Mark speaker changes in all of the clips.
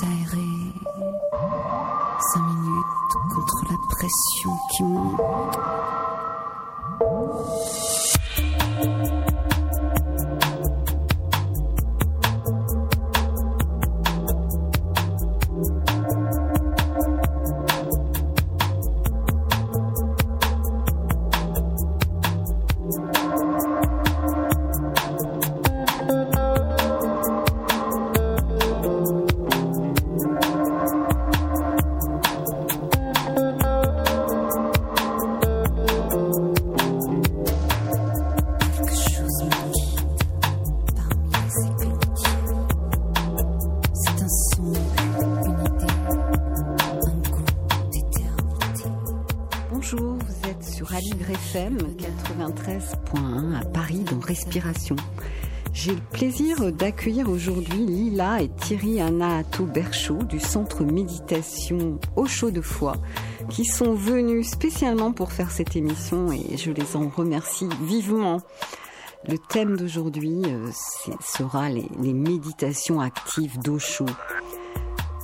Speaker 1: s'aérer. Cinq minutes contre la pression qui monte.
Speaker 2: D'accueillir aujourd'hui Lila et Thierry Anato Berchaud du centre méditation au de foi qui sont venus spécialement pour faire cette émission et je les en remercie vivement. Le thème d'aujourd'hui euh, sera les, méditations actives d'Osho.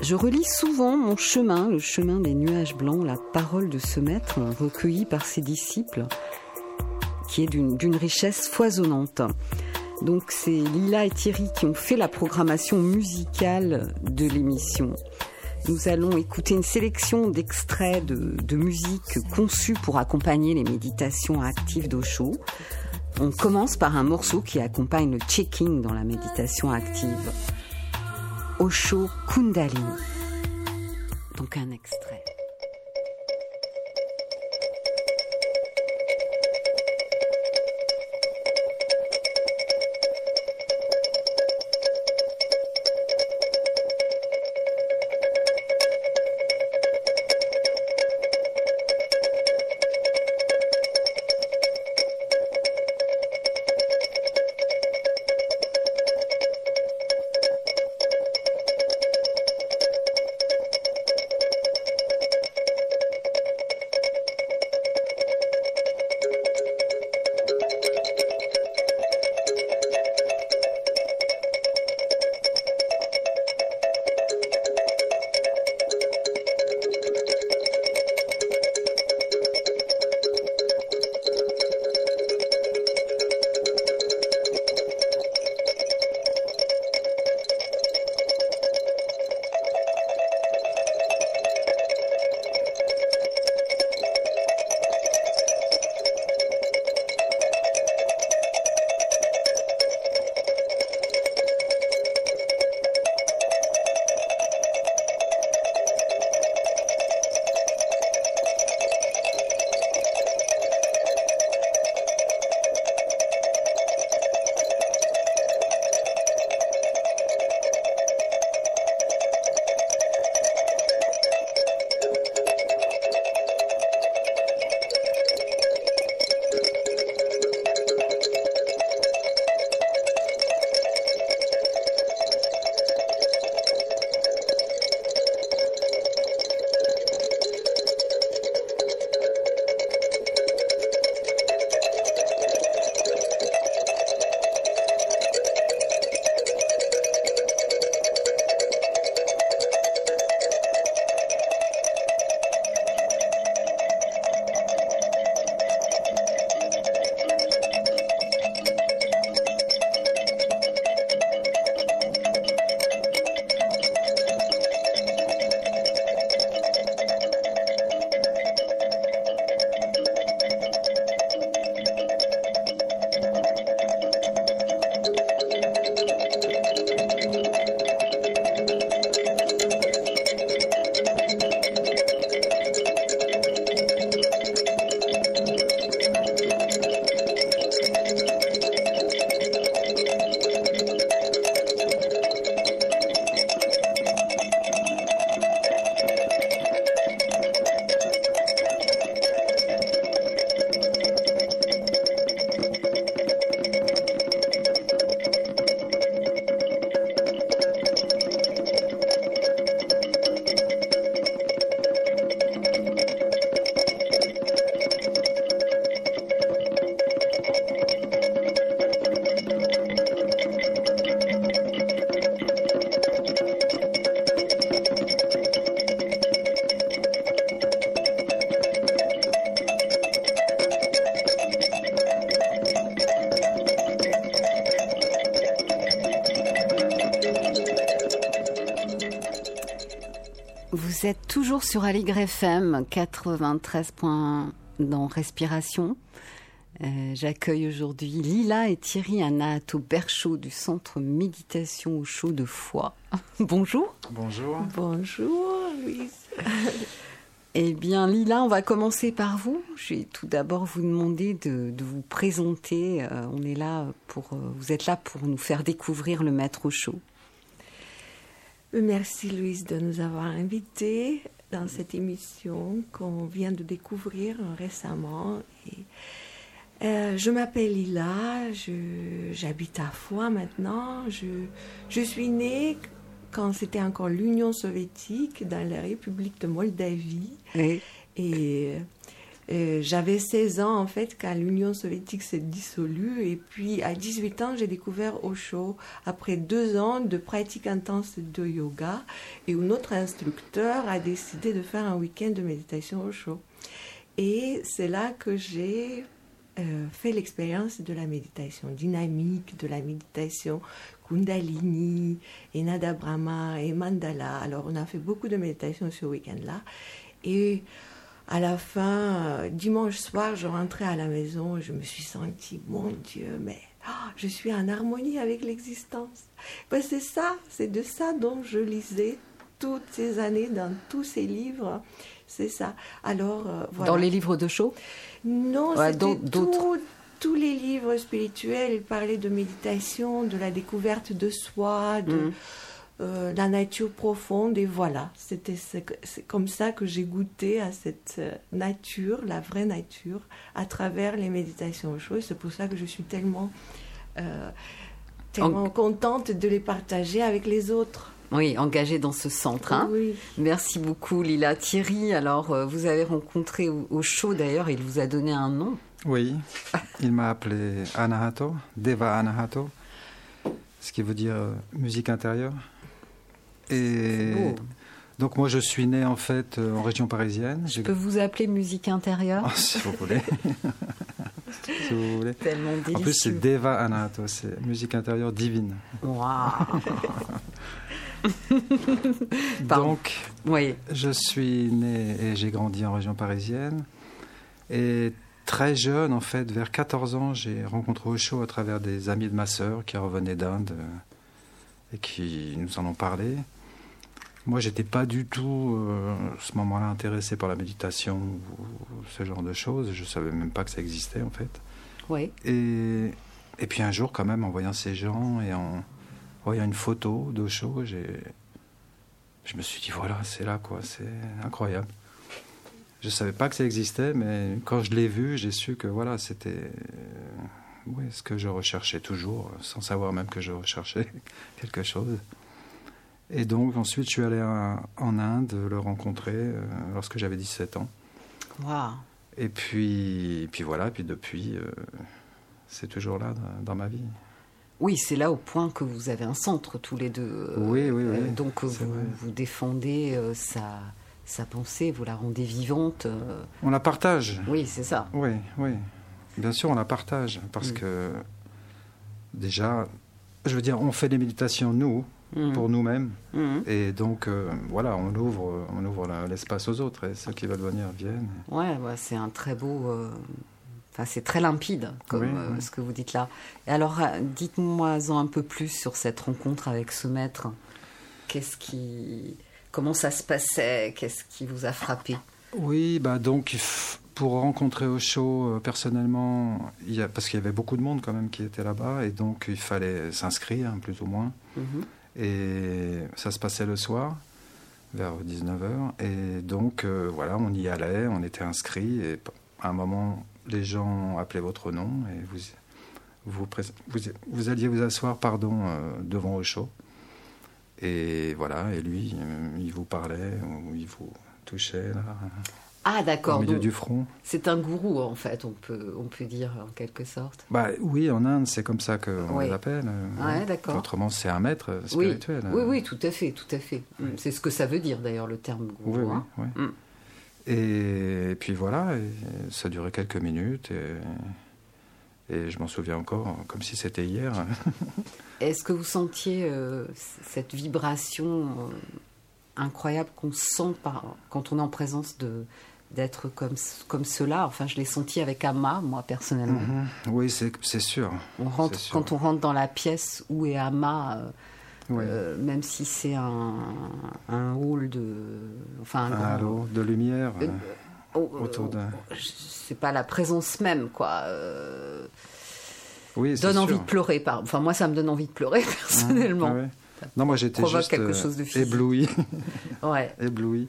Speaker 2: Je relis souvent mon chemin, le chemin des nuages blancs, la parole de ce maître recueillie par ses disciples, qui est d'une richesse foisonnante. Donc c'est Lila et Thierry qui ont fait la programmation musicale de l'émission. Nous allons écouter une sélection d'extraits de, musique conçue pour accompagner les méditations actives d'Osho. On commence par un morceau qui accompagne le checking dans la méditation active. Osho Kundalini. Donc un extrait. Êtes toujours sur Aligre FM 93.1 dans Respiration. Euh, J'accueille aujourd'hui Lila et Thierry Anato Berchaud du Centre Méditation au chaud de Foix. Bonjour.
Speaker 3: Bonjour.
Speaker 1: Bonjour, Louise.
Speaker 2: Eh bien, Lila, on va commencer par vous. Je vais tout d'abord vous demander de, de vous présenter. Euh, on est là pour, euh, vous êtes là pour nous faire découvrir le maître au chaud.
Speaker 1: Merci, Louise, de nous avoir invités dans cette émission qu'on vient de découvrir récemment. Et, euh, je m'appelle Lila, j'habite à Foix maintenant. Je, je suis née quand c'était encore l'Union soviétique dans la République de Moldavie.
Speaker 2: Oui.
Speaker 1: Et euh, j'avais 16 ans en fait quand l'Union soviétique s'est dissolue. Et puis à 18 ans, j'ai découvert Osho après deux ans de pratique intense de yoga et où notre instructeur a décidé de faire un week-end de méditation Osho. Et c'est là que j'ai euh, fait l'expérience de la méditation dynamique, de la méditation Kundalini, et Nada Brahma et Mandala. Alors on a fait beaucoup de méditation ce week-end-là. Et à la fin, euh, dimanche soir, je rentrais à la maison et je me suis sentie, mon Dieu, mais ah, je suis en harmonie avec l'existence. Ben, c'est ça, c'est de ça dont je lisais toutes ces années dans tous ces livres. C'est ça. Alors, euh, voilà.
Speaker 2: Dans les livres de chaud
Speaker 1: Non,
Speaker 2: Ouais, d'autres.
Speaker 1: tous les livres spirituels. Ils parlaient de méditation, de la découverte de soi, de
Speaker 2: Mhm.
Speaker 1: Euh, la nature profonde. Et voilà, c'était c'est comme ça que j'ai goûté à cette euh, nature, la vraie nature, à travers les méditations au chaud. Et C'est pour ça que je suis tellement, euh, tellement contente de les partager avec les autres.
Speaker 2: Oui, engagé dans ce centre. hein.
Speaker 1: Oui.
Speaker 2: Merci beaucoup, Lila. Thierry, alors, euh, vous avez rencontré au, au show, d'ailleurs, il vous a donné un nom.
Speaker 3: Oui, il m'a appelé Anahato, Deva Anahato, ce qui veut dire musique intérieure. Et
Speaker 2: beau.
Speaker 3: donc moi je suis né en fait euh, en région parisienne.
Speaker 2: Je peux vous appeler musique intérieure
Speaker 3: Oh, si vous voulez. si vous voulez.
Speaker 2: Tellement délicieux.
Speaker 3: En plus c'est Deva Anahato, c'est musique intérieure divine.
Speaker 2: Waouh.
Speaker 3: Donc
Speaker 2: Oui,
Speaker 3: Je suis né et j'ai grandi en région parisienne. Et très jeune, en fait, vers 14 ans, j'ai rencontré Osho à travers des amis de ma sœur qui revenaient d'Inde euh, et qui nous en ont parlé. Moi, j'étais pas du tout, euh, à ce moment-là, intéressé par la méditation ou ce genre de choses. Je savais même pas que ça existait, en fait.
Speaker 2: oui.
Speaker 3: Et, et puis un jour, quand même, en voyant ces gens et en voyant une photo d'Osho, j'ai, je me suis dit, voilà, c'est là, quoi, c'est incroyable. Je savais pas que ça existait, mais quand je l'ai vu, j'ai su que voilà, c'était euh, ce que je recherchais toujours, sans savoir même que je recherchais quelque chose. Et donc ensuite, je suis allé en, en Inde le rencontrer euh, lorsque j'avais 17 ans.
Speaker 2: Waouh
Speaker 3: Et puis, et puis voilà, puis depuis, euh, c'est toujours là dans, ma vie.
Speaker 2: Oui, c'est là au point que vous avez un centre tous les deux. euh,
Speaker 3: Oui, oui, oui,
Speaker 2: donc vous, vous défendez sa, pensée, vous la rendez vivante.
Speaker 3: On la partage.
Speaker 2: Oui, c'est ça.
Speaker 3: Oui, oui. Bien sûr, on la partage parce
Speaker 2: Mm.
Speaker 3: que déjà, je veux dire, on fait des méditations nous
Speaker 2: Mhm.
Speaker 3: pour nous-mêmes
Speaker 2: Mhm.
Speaker 3: et donc euh, voilà, on ouvre, on ouvre l'espace aux autres et ceux qui veulent venir viennent.
Speaker 2: Ouais, ouais, c'est un très beau. euh, Enfin, c'est très limpide, comme
Speaker 3: Oui,
Speaker 2: euh,
Speaker 3: oui.
Speaker 2: ce que vous dites là. Et alors, euh, dites-moi-en un peu plus sur cette rencontre avec ce maître. Qu'est-ce qui, comment ça se passait? Qu'est-ce qui vous a frappé?
Speaker 3: Oui, bah donc pour rencontrer Osho euh, personnellement, il y a, parce qu'il y avait beaucoup de monde quand même qui était là-bas et donc il fallait s'inscrire plus ou moins.
Speaker 2: Mhm.
Speaker 3: Et ça se passait le soir, vers 19h. Et donc, euh, voilà, on y allait, on était inscrits. Et à un moment, les gens appelaient votre nom et vous, vous, alliez vous asseoir pardon, euh, devant Osho. Et voilà, et lui, euh, il vous parlait, il vous touchait
Speaker 2: Ah,
Speaker 3: au
Speaker 2: d'accord.
Speaker 3: milieu
Speaker 2: donc
Speaker 3: du front.
Speaker 2: C'est un gourou, en fait, on peut, on peut dire en quelque sorte.
Speaker 3: Bah, oui, en Inde, c'est comme ça qu'on
Speaker 2: Oui.
Speaker 3: les appelle. euh,
Speaker 2: Ouais, d'accord.
Speaker 3: Autrement, c'est un maître
Speaker 2: Oui,
Speaker 3: spirituel.
Speaker 2: oui,
Speaker 3: euh.
Speaker 2: oui, tout à fait, tout à fait. Mm, C'est ce que ça veut dire d'ailleurs le terme gourou.
Speaker 3: Oui, oui,
Speaker 2: hein.
Speaker 3: oui.
Speaker 2: Mm.
Speaker 3: Et, puis voilà, et ça durait quelques minutes. Et, et je m'en souviens encore, comme si c'était hier.
Speaker 2: Est-ce que vous sentiez euh, cette vibration euh, incroyables qu'on sent par, quand on est en présence de d'être comme, comme cela. Enfin, je l'ai senti avec Amma, moi, personnellement.
Speaker 3: Mhm. Oui, c'est sûr.
Speaker 2: On rentre,
Speaker 3: C'est sûr.
Speaker 2: quand on rentre dans la pièce où est Amma, euh, euh, même si c'est un, un hall de... Enfin, un
Speaker 3: halo de lumière euh,
Speaker 2: Oh,
Speaker 3: autour
Speaker 2: euh,
Speaker 3: d'un.
Speaker 2: c'est pas la présence même, quoi.
Speaker 3: Oui, c'est
Speaker 2: donne
Speaker 3: sûr.
Speaker 2: envie de pleurer. Par... Enfin, moi, ça me donne envie de pleurer, personnellement.
Speaker 3: Ah ouais. Non, moi j'étais juste
Speaker 2: quelque chose de
Speaker 3: ébloui,
Speaker 2: Ouais,
Speaker 3: ébloui.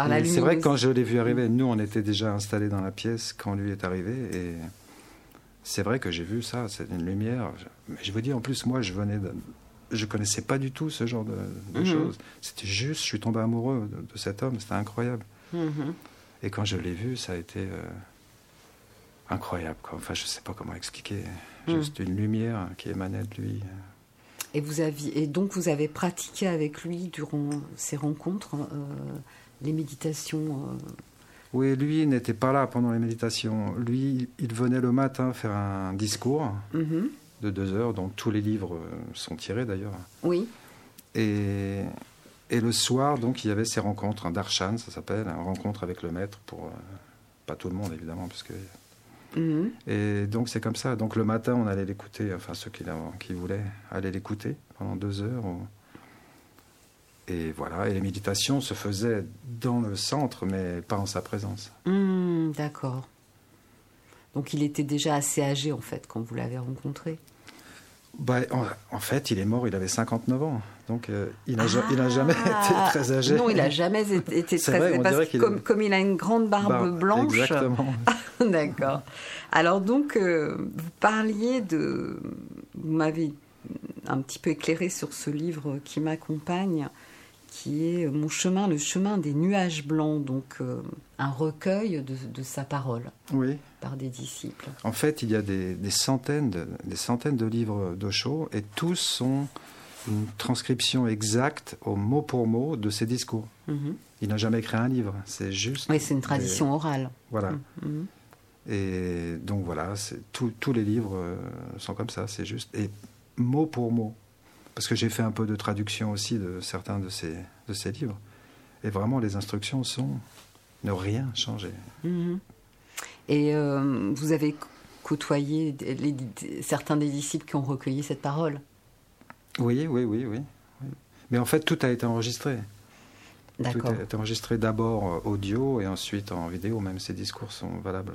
Speaker 2: Par la
Speaker 3: Et
Speaker 2: lumière.
Speaker 3: C'est vrai que quand je l'ai vu arriver, nous on était déjà installés dans la pièce quand lui est arrivé et c'est vrai que j'ai vu ça, c'est une lumière. Mais je vous dis en plus moi je venais de, je connaissais pas du tout ce genre de, de
Speaker 2: Mhm.
Speaker 3: choses. C'était juste, je suis tombé amoureux de, de cet homme, c'était incroyable.
Speaker 2: Mhm.
Speaker 3: Et quand je l'ai vu, ça a été euh, incroyable. Quoi. Enfin, je sais pas comment expliquer.
Speaker 2: Mhm.
Speaker 3: Juste une lumière qui émanait de lui.
Speaker 2: Et, vous aviez, et donc, vous avez pratiqué avec lui durant ces rencontres euh, les méditations. euh,
Speaker 3: Oui, lui n'était pas là pendant les méditations. Lui, il venait le matin faire un discours
Speaker 2: mhm.
Speaker 3: de deux heures, dont tous les livres euh, sont tirés d'ailleurs.
Speaker 2: Oui,
Speaker 3: Et, et le soir, donc, il y avait ces rencontres, un darshan, ça s'appelle, une rencontre avec le maître pour euh, pas tout le monde évidemment, parce que
Speaker 2: Mhm.
Speaker 3: et donc c'est comme ça. Donc le matin, on allait l'écouter, enfin ceux qui, qui voulaient allaient l'écouter pendant deux heures. Et voilà, et les méditations se faisaient dans le centre, mais pas en sa présence.
Speaker 2: Mhm, d'accord. Donc, il était déjà assez âgé, en fait, quand vous l'avez rencontré?
Speaker 3: Bah, en, en fait, il est mort, il avait 59 ans, donc euh, il n'a jamais été
Speaker 2: Ah,
Speaker 3: très âgé.
Speaker 2: Non, il n'a jamais été, été très
Speaker 3: vrai,
Speaker 2: âgé.
Speaker 3: on
Speaker 2: Parce
Speaker 3: dirait
Speaker 2: que comme,
Speaker 3: est-
Speaker 2: comme il a une grande barbe
Speaker 3: Bah,
Speaker 2: blanche.
Speaker 3: Exactement.
Speaker 2: D'accord. Alors donc, euh, vous parliez de... Vous m'avez un petit peu éclairé sur ce livre qui m'accompagne, qui est Mon chemin, le chemin des nuages blancs, donc euh, un recueil de, de sa parole
Speaker 3: Oui.
Speaker 2: par des disciples.
Speaker 3: En fait, il y a des, des centaines, de, des centaines de livres d'Osho et tous sont une transcription exacte au mot pour mot de ses discours.
Speaker 2: Mhm.
Speaker 3: Il n'a jamais écrit un livre, c'est juste.
Speaker 2: Oui, c'est une
Speaker 3: des-
Speaker 2: tradition orale.
Speaker 3: Voilà.
Speaker 2: Mhm.
Speaker 3: Et donc voilà, tous les livres euh, sont comme ça, c'est juste. Et mot pour mot. Parce que j'ai fait un peu de traduction aussi de certains de ces, de ces livres. Et vraiment, les instructions sont ne rien changer.
Speaker 2: Mhm. Et euh, vous avez côtoyé les- certains des disciples qui ont recueilli cette parole?
Speaker 3: Oui, oui, oui, oui. Mais en fait, tout a été enregistré. Tout
Speaker 2: D'accord.
Speaker 3: a été enregistré d'abord euh, audio et ensuite en vidéo. Même ces discours sont valables,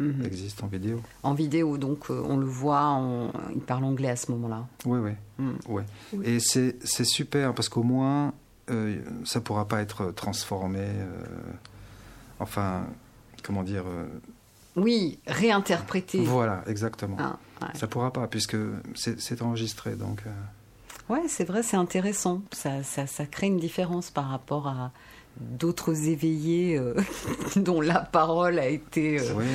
Speaker 2: Mhm.
Speaker 3: existent en vidéo.
Speaker 2: En vidéo, donc euh, on le voit, on- il parle anglais à ce moment-là.
Speaker 3: Oui, oui.
Speaker 2: Mhm.
Speaker 3: Ouais.
Speaker 1: Oui.
Speaker 3: Et c'est c'est super parce qu'au moins, euh, ça ne pourra pas être transformé. euh, enfin, comment dire euh,
Speaker 2: Oui, réinterprété.
Speaker 3: Voilà, exactement.
Speaker 2: Ah, ouais.
Speaker 3: Ça ne pourra pas puisque c'est c'est enregistré. Donc, euh,
Speaker 2: Ouais, c'est vrai, c'est intéressant. Ça, ça, ça crée une différence par rapport à d'autres éveillés euh, dont la parole a été euh,
Speaker 3: oui,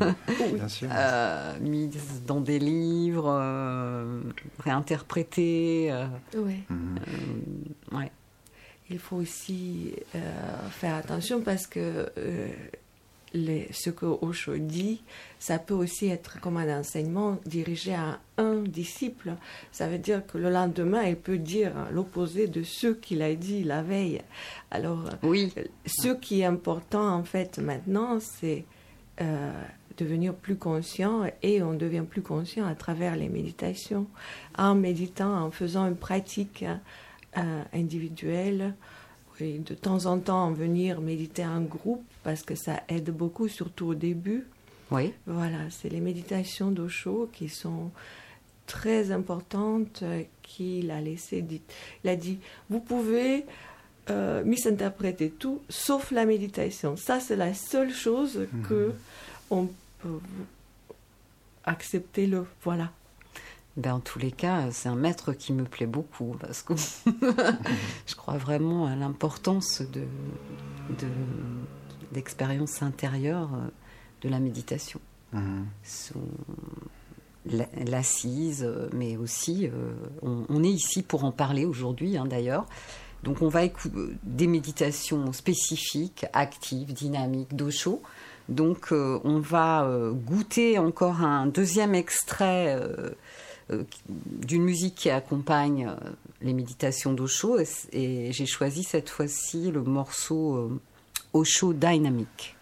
Speaker 3: oui, bien sûr.
Speaker 2: euh, mise dans des livres, euh, réinterprétée. euh,
Speaker 1: Ouais.
Speaker 3: Mhm.
Speaker 2: ouais.
Speaker 1: Il faut aussi euh, faire attention parce que euh, les, ce que Osho dit, ça peut aussi être comme un enseignement dirigé à un disciple. Ça veut dire que le lendemain, il peut dire l'opposé de ce qu'il a dit la veille. Alors,
Speaker 2: Oui,
Speaker 1: ce qui est important en fait maintenant, c'est euh, devenir plus conscient et on devient plus conscient à travers les méditations, en méditant, en faisant une pratique hein, euh, individuelle. Et de temps en temps, venir méditer en groupe parce que ça aide beaucoup, surtout au début.
Speaker 2: oui.
Speaker 1: Voilà, c'est les méditations d'Osho qui sont très importantes, euh, qu'il a laissé dit. Il a dit, vous pouvez euh, misinterpréter tout, sauf la méditation. Ça, c'est la seule chose que on peut accepter le. Voilà.
Speaker 2: Ben, en tous les cas, c'est un maître qui me plaît beaucoup parce que je crois vraiment à l'importance de, de l'expérience intérieure euh, de la méditation.
Speaker 3: Mhm.
Speaker 2: L'assise, euh, mais aussi, euh, on, on est ici pour en parler aujourd'hui hein, d'ailleurs. Donc on va écouter des méditations spécifiques, actives, dynamiques, d'Osho. Donc euh, on va euh, goûter encore un deuxième extrait d'une musique qui accompagne euh, les méditations d'Osho et, j'ai choisi cette fois-ci le morceau Osho Dynamic.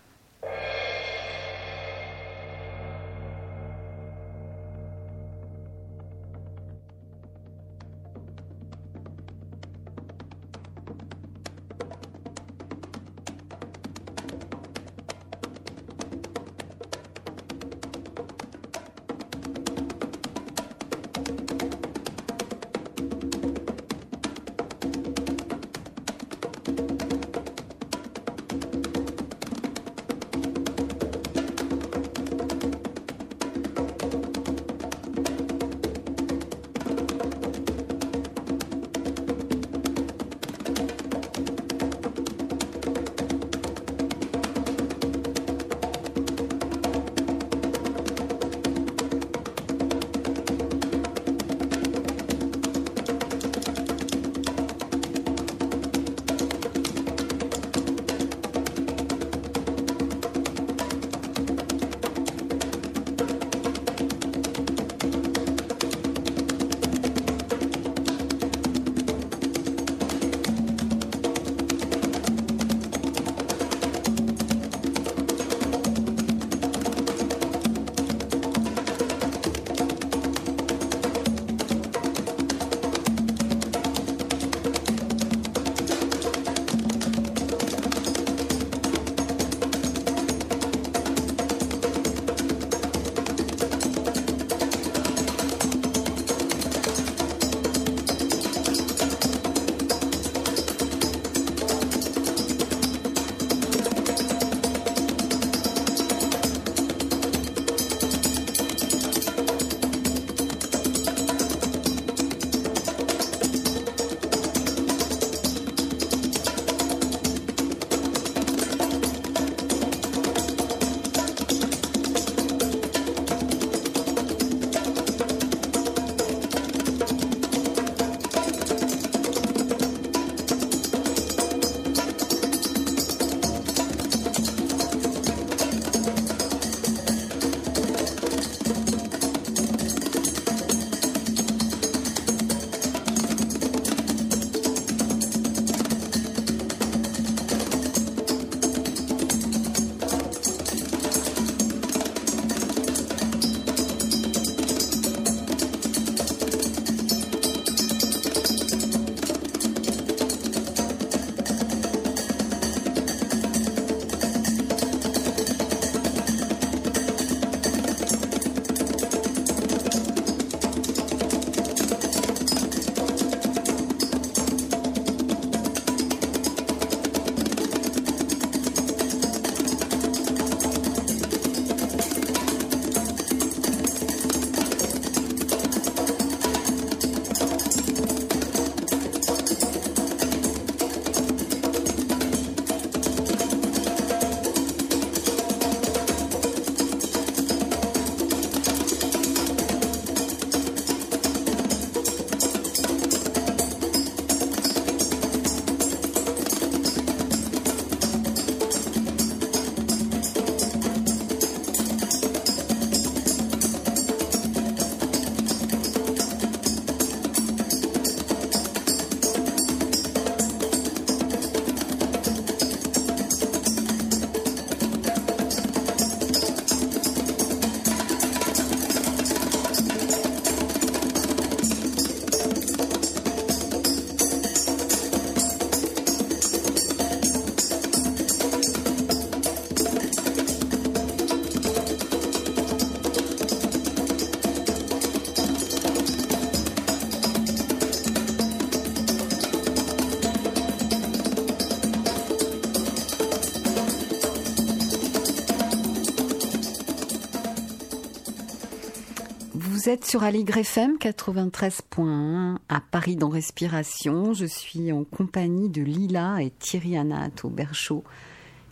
Speaker 2: Vous êtes sur Aligre FM 93.1 à Paris dans Respiration. Je suis en compagnie de Lila et Thierry Anat au Berchot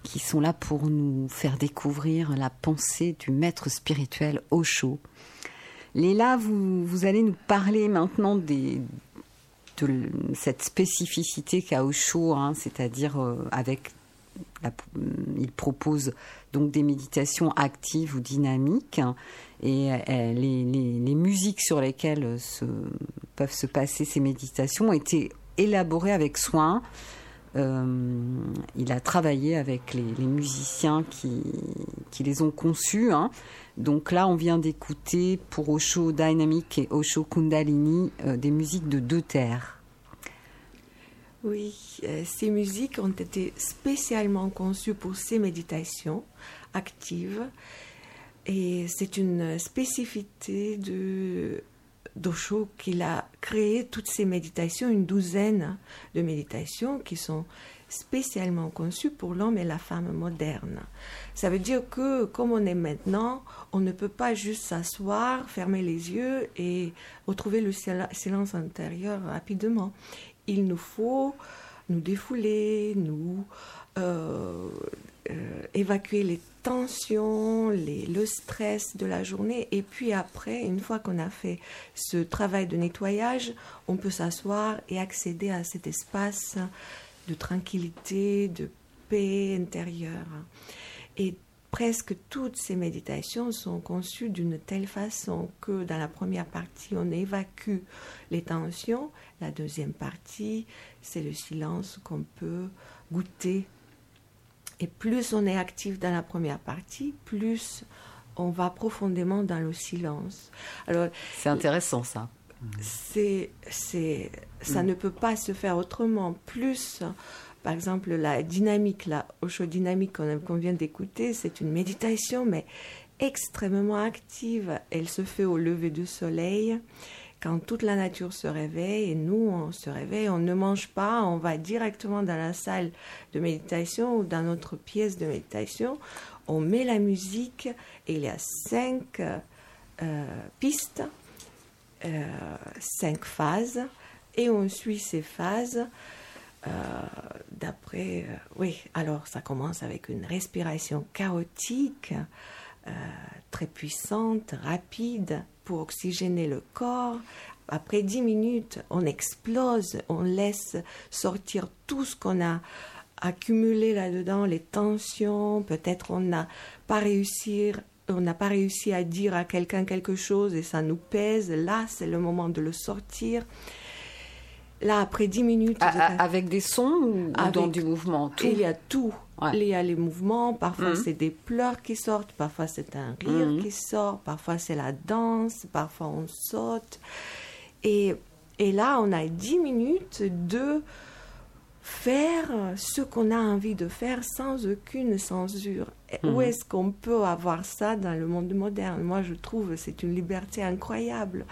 Speaker 2: qui sont là pour nous faire découvrir la pensée du maître spirituel Osho. Lila, vous, allez nous parler maintenant de cette spécificité qu'a Osho, hein, c'est-à-dire euh, avec il propose donc des méditations actives ou dynamiques et les, musiques sur lesquelles peuvent se passer ces méditations ont été élaborées avec soin. il a travaillé avec les, musiciens qui, les ont conçus. Hein. Donc là, on vient d'écouter pour Osho Dynamic et Osho Kundalini des musiques de deux terres.
Speaker 1: Oui, euh, ces musiques ont été spécialement conçues pour ces méditations actives. Et c'est une spécificité de qu'il a créé toutes ces méditations, une douzaine de méditations qui sont spécialement conçues pour l'homme et la femme moderne. Ça veut dire que, comme on est maintenant, on ne peut pas juste s'asseoir, fermer les yeux et retrouver le silence intérieur rapidement il nous faut nous défouler, nous euh, euh, évacuer les tensions, le stress de la journée. Et puis après, une fois qu'on a fait ce travail de nettoyage, on peut s'asseoir et accéder à cet espace de tranquillité, de paix intérieure. Et presque toutes ces méditations sont conçues d'une telle façon que dans la première partie, on évacue les tensions. La deuxième partie, c'est le silence qu'on peut goûter. Et plus on est actif dans la première partie, plus on va profondément dans le silence.
Speaker 2: Alors, c'est intéressant ça.
Speaker 1: C'est, c'est, ça mm. ne peut pas se faire autrement. Plus par exemple, la dynamique, la Osho dynamique qu'on vient d'écouter, c'est une méditation, mais extrêmement active. Elle se fait au lever du soleil, quand toute la nature se réveille, et nous, on se réveille, on ne mange pas, on va directement dans la salle de méditation ou dans notre pièce de méditation, on met la musique, et il y a cinq euh, pistes, euh, cinq phases, et on suit ces phases euh, d'après, euh, oui, alors ça commence avec une respiration chaotique, euh, très puissante, rapide, pour oxygéner le corps. Après dix minutes, on explose, on laisse sortir tout ce qu'on a accumulé là-dedans, les tensions, peut-être on n'a pas réussi on n'a pas réussi à dire à quelqu'un quelque chose et ça nous pèse. Là, c'est le moment de le sortir. Là, après 10 minutes.
Speaker 2: avec des sons ou dans du mouvement
Speaker 1: tout. Il y a tout. Il y a les mouvements, parfois mhm. c'est des pleurs qui sortent, parfois c'est un rire mhm. qui sort, parfois c'est la danse, parfois on saute. Et, et là, on a 10 minutes de faire ce qu'on a envie de faire sans aucune censure. Où mhm. est-ce qu'on peut avoir ça dans le monde moderne? Moi, je trouve c'est une liberté incroyable.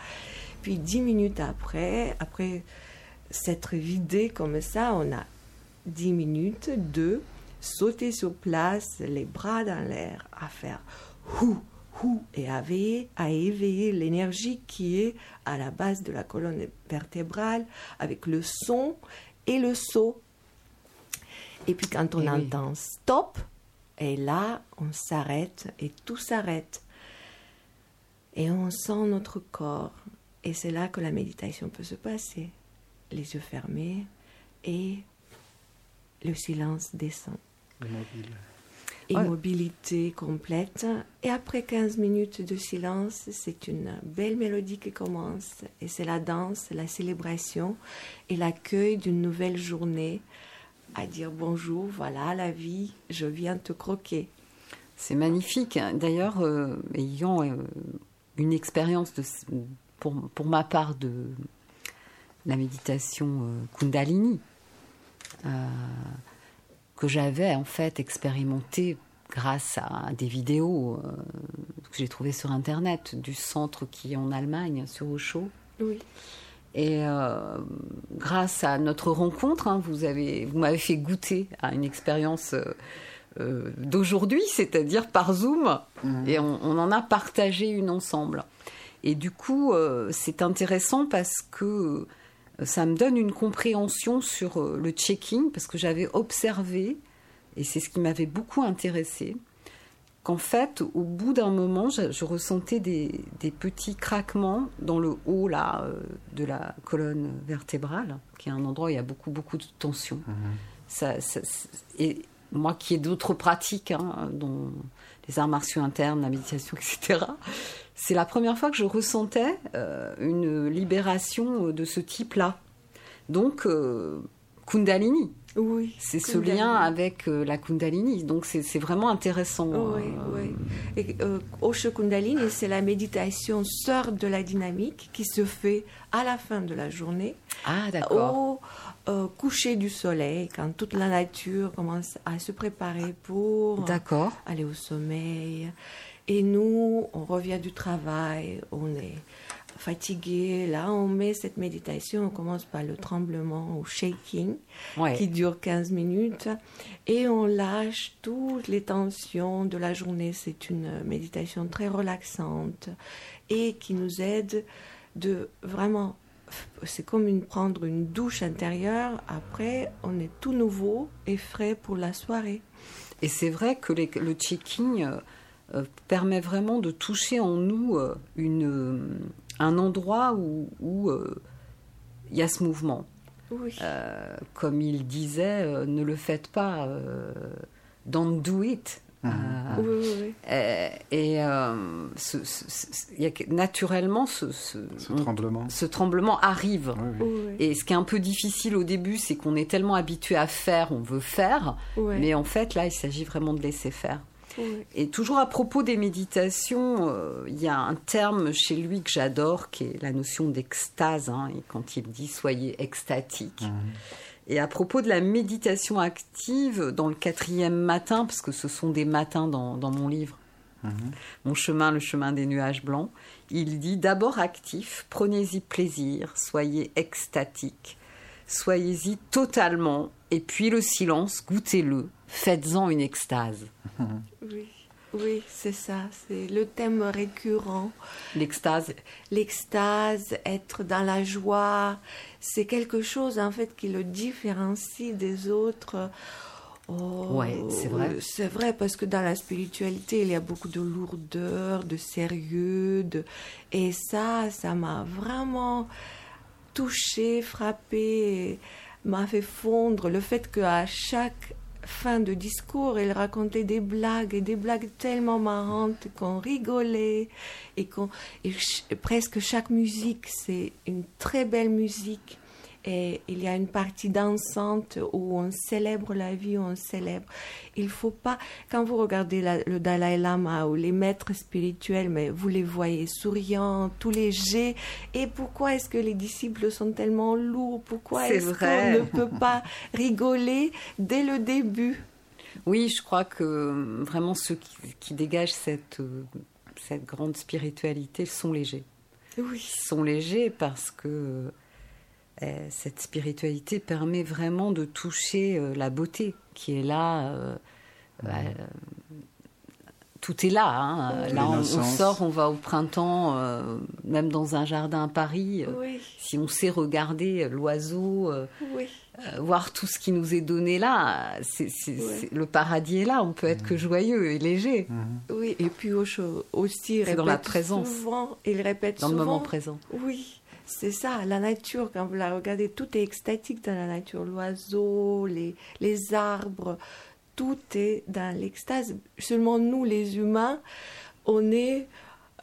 Speaker 1: Puis dix minutes après, après s'être vidé comme ça, on a 10 minutes de sauter sur place, les bras dans l'air, à faire hou, hou, et à, à éveiller l'énergie qui est à la base de la colonne vertébrale avec le son et le saut. Et puis quand on entend stop, et là, on s'arrête et tout s'arrête. Et on sent notre corps. Et c'est là que la méditation peut se passer les yeux fermés et le silence descend. Immobile. Immobilité complète. Et après 15 minutes de silence, c'est une belle mélodie qui commence. Et c'est la danse, la célébration et l'accueil d'une nouvelle journée à dire bonjour, voilà la vie, je viens te croquer.
Speaker 2: C'est magnifique. D'ailleurs, euh, ayant euh, une expérience pour, pour ma part de, la méditation euh, Kundalini, euh, que j'avais en fait expérimenté grâce à des vidéos euh, que j'ai trouvées sur Internet du centre qui est en Allemagne, sur Osho. Oui. Et grâce à notre rencontre, hein, vous avez, vous m'avez fait goûter à une expérience d'aujourd'hui, c'est-à-dire par Zoom, mmh. et on, on, en a partagé une ensemble. Et du coup, c'est intéressant parce que ça me donne une compréhension sur euh, le checking parce que j'avais observé, et c'est ce qui m'avait beaucoup intéressé, qu'en fait, au bout d'un moment, je, ressentais des, petits craquements dans le haut là, euh, de la colonne vertébrale, qui est un endroit où il y a beaucoup, beaucoup de tension. Mhm. Ça, et moi qui ai d'autres pratiques, hein, dont les arts martiaux internes, la méditation, etc., c'est la première fois que je ressentais euh, une libération de ce type-là. Donc, euh, Kundalini.
Speaker 1: Oui.
Speaker 2: C'est ce lien avec euh, la Kundalini. Donc, c'est vraiment intéressant.
Speaker 1: Oui, oui. Et, Osho Kundalini, c'est la méditation sœur de la dynamique qui se fait à la fin de la journée.
Speaker 2: Ah, d'accord
Speaker 1: euh, coucher du soleil, quand toute la nature commence à se préparer pour aller au sommeil. Et nous, on revient du travail, on est fatigué. Là, on met cette méditation, on commence par le tremblement ou shaking, qui dure 15 minutes, et on lâche toutes les tensions de la journée. C'est une méditation très relaxante et qui nous aide de vraiment c'est comme une, prendre une douche intérieure. Après, on est tout nouveau et frais pour la soirée.
Speaker 2: Et c'est vrai que le checking euh, permet vraiment de toucher en nous euh, une, un endroit où il y a ce mouvement.
Speaker 1: Oui.
Speaker 2: comme il disait, ne le faites pas, don't do it.
Speaker 1: Oui,
Speaker 2: euh, et euh, y a, naturellement, ce,
Speaker 3: tremblement.
Speaker 2: ce tremblement arrive. Et ce qui est un peu difficile au début, c'est qu'on est tellement habitué à faire, on veut faire, mais en fait, là, il s'agit vraiment de laisser faire. Et toujours à propos des méditations, euh, il y a un terme chez lui que j'adore, qui est la notion d'extase. Hein, et quand il dit soyez extatique. Mhm. Et à propos de la méditation active, dans le quatrième matin, parce que ce sont des matins dans, mon livre, mhm. Mon chemin, le chemin des nuages blancs, il dit d'abord actif, prenez-y plaisir, soyez extatique, soyez-y totalement, et puis le silence, goûtez-le, faites-en une extase.
Speaker 1: Oui. Oui, c'est ça, c'est le thème récurrent.
Speaker 2: L'extase.
Speaker 1: L'extase, être dans la joie, c'est quelque chose en fait qui le différencie des autres.
Speaker 2: Oh, ouais, c'est vrai.
Speaker 1: C'est vrai parce que dans la spiritualité, il y a beaucoup de lourdeur, de sérieux, de... et ça, ça m'a vraiment touché, frappé, m'a fait fondre le fait qu'à chaque fin de discours, il racontait des blagues et des blagues tellement marrantes qu'on rigolait et qu'on presque chaque musique c'est une très belle musique et il y a une partie dansante où on célèbre la vie, où on célèbre. Il faut pas, quand vous regardez le Dalai Lama ou les maîtres spirituels, mais vous les voyez souriants, tous légers. Et pourquoi est-ce que les disciples sont tellement lourds? Pourquoi est-ce qu'on ne peut pas rigoler dès le début?
Speaker 2: Oui, je crois que vraiment ceux qui, dégagent cette, cette grande spiritualité sont légers.
Speaker 1: Oui.
Speaker 2: Ils sont légers parce que euh, cette spiritualité permet vraiment de toucher euh, la beauté qui est là. Euh, tout est là. Hein. Là, on, sort, on va au printemps, même dans un jardin à Paris. Si on sait regarder l'oiseau, voir tout ce qui nous est donné là, le paradis est là. On peut être que joyeux et léger.
Speaker 1: Mhm. Oui, et puis aussi,
Speaker 2: il dans la présence.
Speaker 1: souvent, il répète
Speaker 2: dans
Speaker 1: le
Speaker 2: moment présent.
Speaker 1: Oui, c'est ça, la nature, quand vous la regardez, tout est extatique dans la nature. L'oiseau, les, les arbres, tout est dans l'extase. Seulement nous, les humains, on est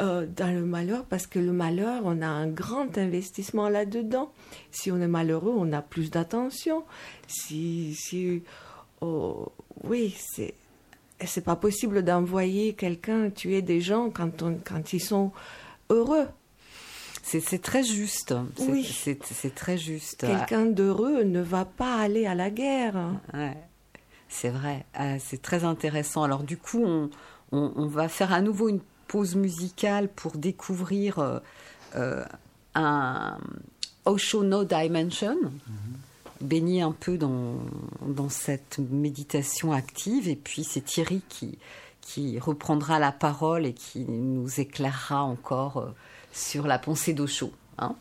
Speaker 1: euh, dans le malheur parce que le malheur, on a un grand investissement là-dedans. Si on est malheureux, on a plus d'attention. Si, si, oh, oui, c'est, c'est pas possible d'envoyer quelqu'un tuer des gens quand, on, quand ils sont heureux.
Speaker 2: C'est très juste.
Speaker 1: Oui.
Speaker 2: C'est très juste.
Speaker 1: Quelqu'un d'heureux ne va pas aller à la guerre.
Speaker 2: Ouais. C'est vrai. Euh, c'est très intéressant. Alors du coup, on, on, va faire à nouveau une pause musicale pour découvrir euh, euh, un Osho No Dimension. Mm-hmm. baigner un peu dans, dans cette méditation active. Et puis c'est Thierry qui, qui reprendra la parole et qui nous éclairera encore sur la pensée d'Osho. Hein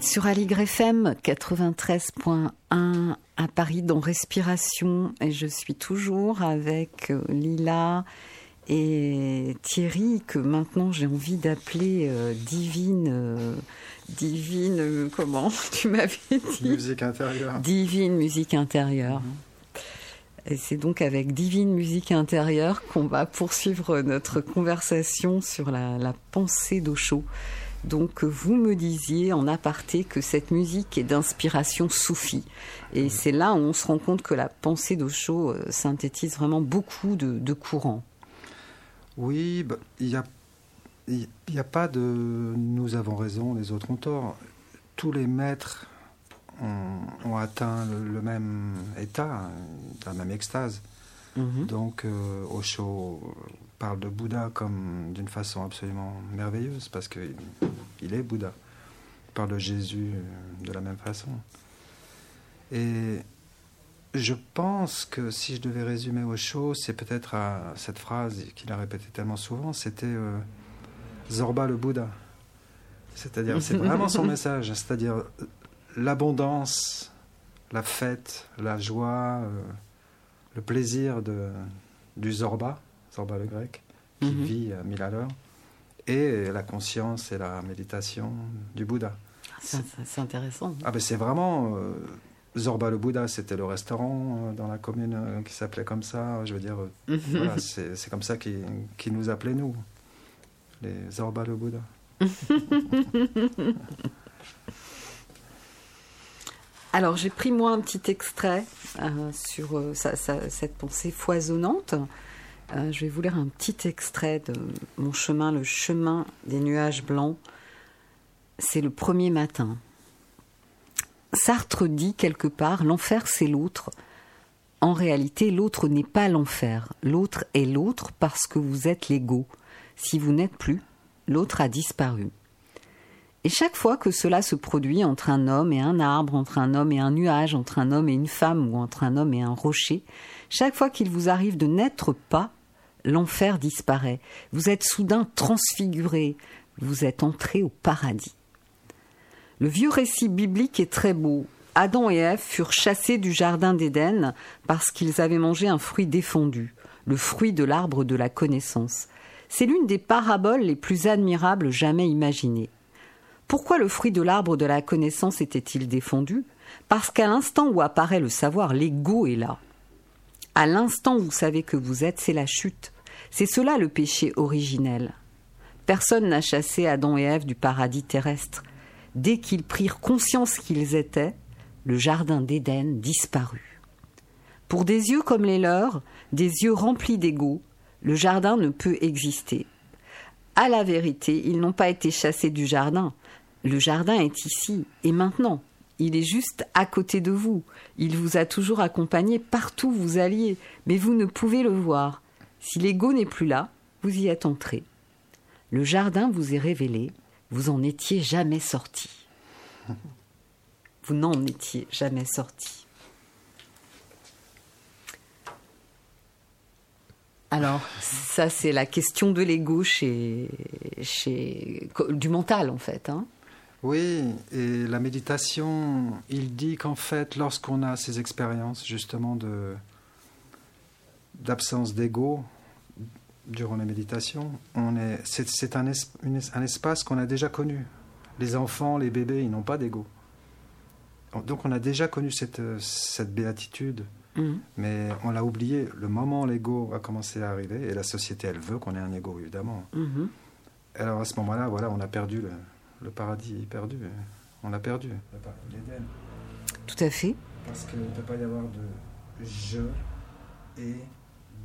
Speaker 2: sur Aligre FM 93.1 à Paris dans Respiration et je suis toujours avec euh, Lila et Thierry que maintenant j'ai envie d'appeler euh, Divine euh, Divine comment tu m'avais dit
Speaker 3: musique intérieure
Speaker 2: Divine musique intérieure mhm. Et c'est donc avec Divine Musique Intérieure qu'on va poursuivre notre conversation sur la, la pensée d'Ocho. Donc vous me disiez en aparté que cette musique est d'inspiration soufie. Et c'est là où on se rend compte que la pensée d'Osho euh, synthétise vraiment beaucoup de, courants.
Speaker 3: Oui, bah, il n'y a, pas de nous avons raison, les autres ont tort. Tous les maîtres ont, atteint le, même état, la même extase. Mhm. Donc euh, Osho parle de Bouddha comme d'une façon absolument merveilleuse parce qu'il il est Bouddha. Il parle de Jésus euh, de la même façon. Et je pense que si je devais résumer Osho, c'est peut-être à cette phrase qu'il a répétée tellement souvent, c'était euh, Zorba le Bouddha. C'est-à-dire, c'est vraiment son message. C'est-à-dire, l'abondance, la fête, la joie, euh, le plaisir de, du Zorba, Zorba le grec, qui
Speaker 2: Mhm.
Speaker 3: vit à mille à l'heure, et la conscience et la méditation du Bouddha.
Speaker 2: C'est c'est intéressant.
Speaker 3: Ah ben c'est vraiment euh, Zorba le Bouddha, c'était le restaurant euh, dans la commune euh, qui s'appelait comme ça. Je veux dire, euh, voilà, c'est comme ça qu'ils nous appelaient nous, les Zorba le Bouddha.
Speaker 2: Alors j'ai pris moi un petit extrait sur cette pensée foisonnante. Euh, je vais vous lire un petit extrait de mon chemin, le chemin des nuages blancs. C'est le premier matin. Sartre dit quelque part, l'enfer c'est l'autre. En réalité, l'autre n'est pas l'enfer. L'autre est l'autre parce que vous êtes l'ego. Si vous n'êtes plus, l'autre a disparu. Et chaque fois que cela se produit entre un homme et un arbre, entre un homme et un nuage, entre un homme et une femme ou entre un homme et un rocher, chaque fois qu'il vous arrive de n'être pas, l'enfer disparaît. Vous êtes soudain transfiguré, vous êtes entré au paradis. Le vieux récit biblique est très beau. Adam et Ève furent chassés du jardin d'Éden parce qu'ils avaient mangé un fruit défendu, le fruit de l'arbre de la connaissance. C'est l'une des paraboles les plus admirables jamais imaginées. Pourquoi le fruit de l'arbre de la connaissance était-il défendu? Parce qu'à l'instant où apparaît le savoir, l'ego est là. À l'instant où vous savez que vous êtes, c'est la chute. C'est cela le péché originel. Personne n'a chassé Adam et Ève du paradis terrestre. Dès qu'ils prirent conscience qu'ils étaient, le jardin d'Éden disparut. Pour des yeux comme les leurs, des yeux remplis d'ego, le jardin ne peut exister. À la vérité, ils n'ont pas été chassés du jardin. Le jardin est ici et maintenant. Il est juste à côté de vous. Il vous a toujours accompagné partout où vous alliez, mais vous ne pouvez le voir. Si l'ego n'est plus là, vous y êtes entré. Le jardin vous est révélé, vous en étiez jamais sorti. Vous n'en étiez jamais sorti. Alors, ça, c'est la question de l'ego chez, chez, du mental, en fait. Hein.
Speaker 3: Oui, et la méditation, il dit qu'en fait, lorsqu'on a ces expériences justement de d'absence d'ego durant la méditation, on est, c'est, c'est un, es- une un espace qu'on a déjà connu. Les enfants, les bébés, ils n'ont pas d'ego. Donc on a déjà connu cette, cette béatitude,
Speaker 2: Mhm.
Speaker 3: mais on l'a oublié. Le moment où l'ego a commencé à arriver, et la société, elle veut qu'on ait un ego, évidemment.
Speaker 2: Mhm.
Speaker 3: Alors à ce moment-là, voilà, on a perdu le, le paradis, est perdu. On l'a perdu.
Speaker 2: Tout à fait.
Speaker 3: Parce qu'il ne peut pas y avoir de je et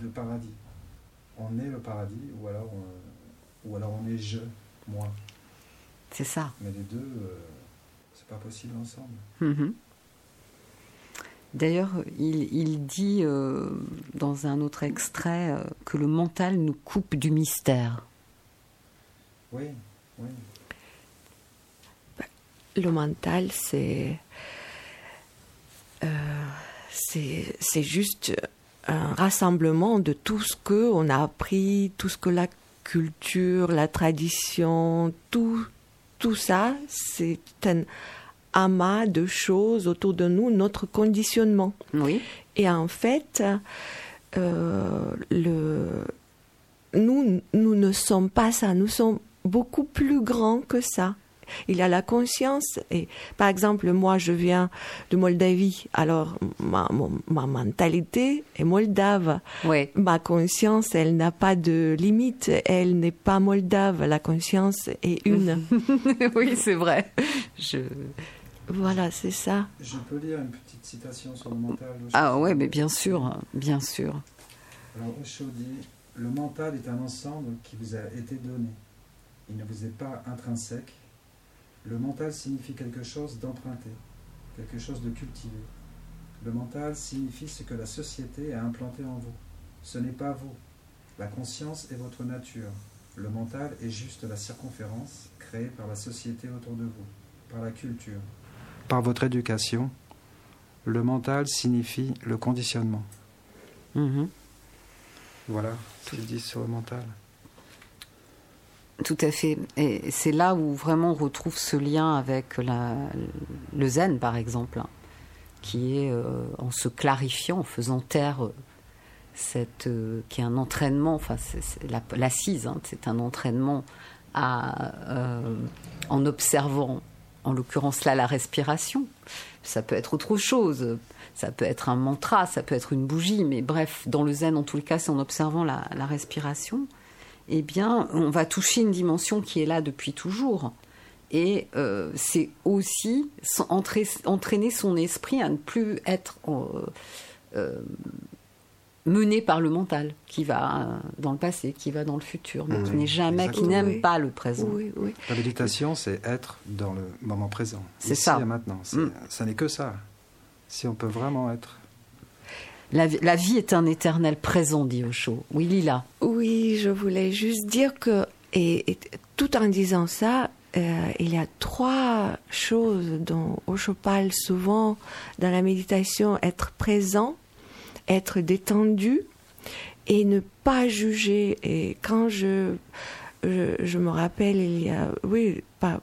Speaker 3: de paradis. On est le paradis ou alors on, ou alors on est je, moi.
Speaker 2: C'est ça.
Speaker 3: Mais les deux, euh, c'est pas possible ensemble.
Speaker 2: Mhm. D'ailleurs, il, il dit euh, dans un autre extrait euh, que le mental nous coupe du mystère.
Speaker 3: Oui, oui.
Speaker 1: Le mental, c'est. euh, c'est c'est juste un rassemblement de tout ce que on a appris, tout ce que la culture, la tradition, tout, tout ça, c'est un amas de choses autour de nous, notre conditionnement.
Speaker 2: Oui.
Speaker 1: Et en fait, euh, le, nous, nous ne sommes pas ça, nous sommes beaucoup plus grands que ça. Il y a la conscience, et par exemple, moi je viens de Moldavie, alors ma, mentalité est moldave.
Speaker 2: Oui.
Speaker 1: Ma conscience, elle n'a pas de limite, elle n'est pas moldave, la conscience est une.
Speaker 2: oui, c'est vrai. Je...
Speaker 1: voilà, c'est ça.
Speaker 3: Je peux lire une petite citation sur le mental
Speaker 2: Ah ouais, mais bien sûr, bien sûr.
Speaker 3: Alors Osho dit Le mental est un ensemble qui vous a été donné. Il ne vous est pas intrinsèque. Le mental signifie quelque chose d'emprunté, quelque chose de cultivé. Le mental signifie ce que la société a implanté en vous. Ce n'est pas vous. La conscience est votre nature. Le mental est juste la circonférence créée par la société autour de vous, par la culture. Par votre éducation, le mental signifie le conditionnement.
Speaker 2: Mhm.
Speaker 3: Voilà ce qu'il dit sur le mental.
Speaker 2: Tout à fait. Et c'est là où vraiment on retrouve ce lien avec la, le zen, par exemple, hein, qui est euh, en se clarifiant, en faisant taire euh, cette, euh, qui est un entraînement, enfin, l'assise, hein, c'est un entraînement à, en observant, en l'occurrence là, la respiration. Ça peut être autre chose, ça peut être un mantra, ça peut être une bougie, mais bref, dans le zen, en tout cas, c'est en observant la, la respiration eh bien, on va toucher une dimension qui est là depuis toujours. Et euh, c'est aussi entraîner son esprit à ne plus être euh, euh, mené par le mental, qui va dans le passé, qui va dans le futur, mais qui n'est jamais, qui n'aime pas le présent.
Speaker 3: La méditation, c'est être dans le moment présent. C'est ça. Et maintenant. Mm. Ça n'est que ça. Si on peut vraiment être
Speaker 2: la, vie est un éternel présent, dit Osho. Oui, Lila.
Speaker 1: Oui, je voulais juste dire que, et, tout en disant ça, euh, il y a trois choses dont Osho parle souvent dans la méditation être présent, être détendu et ne pas juger. Et quand je je, me rappelle, il y a, oui, pas,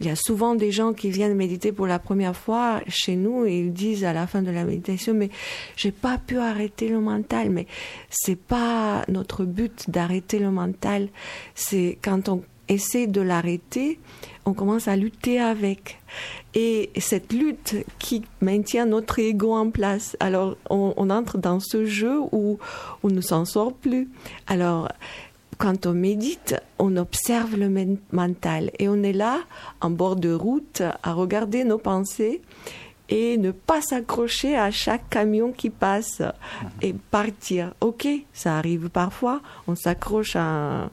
Speaker 1: il y a souvent des gens qui viennent méditer pour la première fois chez nous et ils disent à la fin de la méditation, mais j'ai pas pu arrêter le mental. Mais c'est pas notre but d'arrêter le mental. C'est quand on essaie de l'arrêter, on commence à lutter avec. Et cette lutte qui maintient notre ego en place. Alors, on, on entre dans ce jeu où on ne s'en sort plus. Alors, quand on médite, on observe le mental et on est là, en bord de route, à regarder nos pensées et ne pas s'accrocher à chaque camion qui passe et partir. Ok, ça arrive parfois, on s'accroche à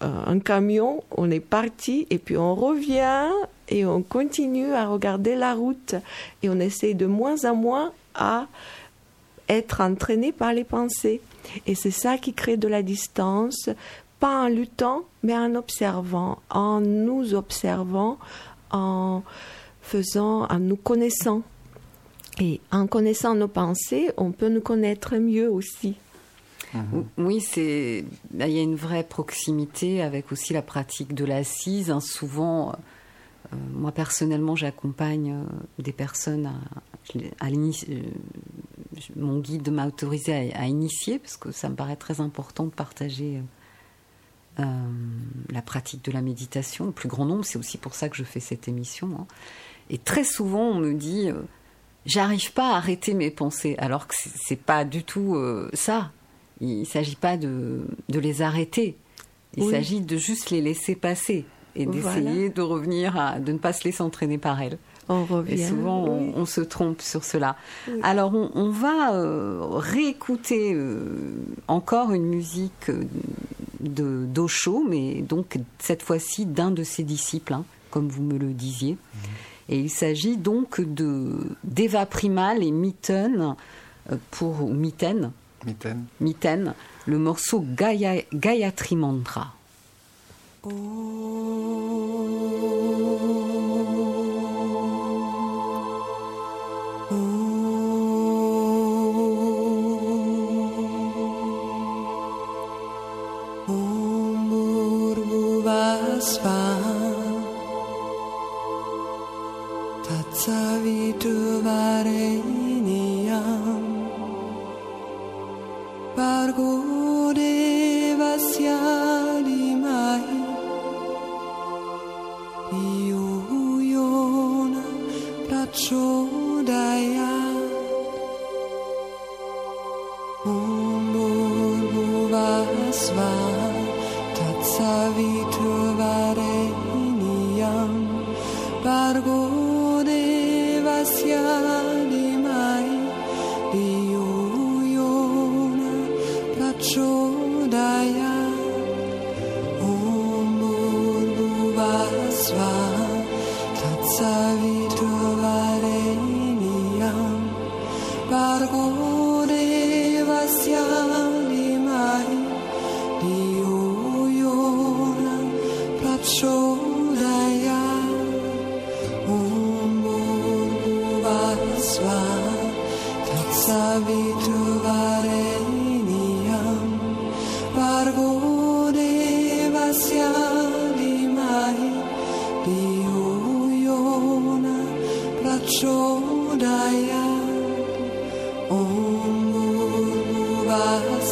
Speaker 1: un, camion, on est parti et puis on revient et on continue à regarder la route et on essaie de moins en moins à être entraîné par les pensées. Et c'est ça qui crée de la distance, pas en luttant, mais en observant, en nous observant, en faisant, en nous connaissant. Et en connaissant nos pensées, on peut nous connaître mieux aussi.
Speaker 2: Mhm. Oui, c'est il y a une vraie proximité avec aussi la pratique de l'assise. Hein. souvent, euh, moi personnellement, j'accompagne euh, des personnes à, à euh, mon guide m'a autorisé à, initier parce que ça me paraît très important de partager la pratique de la méditation au plus grand nombre. C'est aussi pour ça que je fais cette émission. Hein. Et très souvent, on me dit j'arrive pas à arrêter mes pensées, alors que c'est pas du tout ça. Il ne s'agit pas de, de, les arrêter. Il s'agit de juste les laisser passer et d'essayer de revenir à, de ne pas se laisser entraîner par elle.
Speaker 1: On revient.
Speaker 2: Et souvent, on, se trompe sur cela. Alors, on, va euh, réécouter euh, encore une musique euh, de d'Osho, mais donc cette fois-ci d'un de ses disciples, hein, comme vous me le disiez. Mhm. Et il s'agit donc de d'Eva Primal et Mitten pour Mitten.
Speaker 3: Mitten.
Speaker 2: Mitten, le morceau Gaya, Gayatri Mantra.
Speaker 4: es war, Tatsavitu Vareniyam, Vargo Devasya Dimai, Iyuyona Prachona,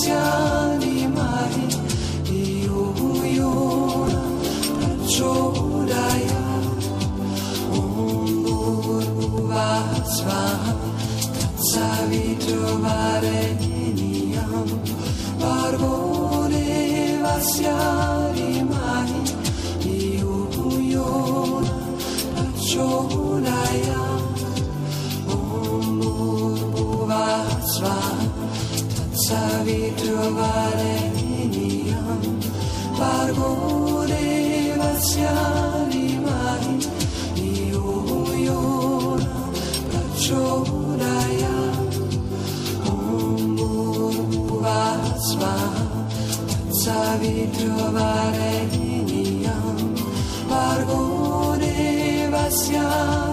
Speaker 4: 家。ritrovare in Ion, pargore vaziali mai, di uiona, bracciolaia, un buvasma, savi trovare in Ion, pargore vaziali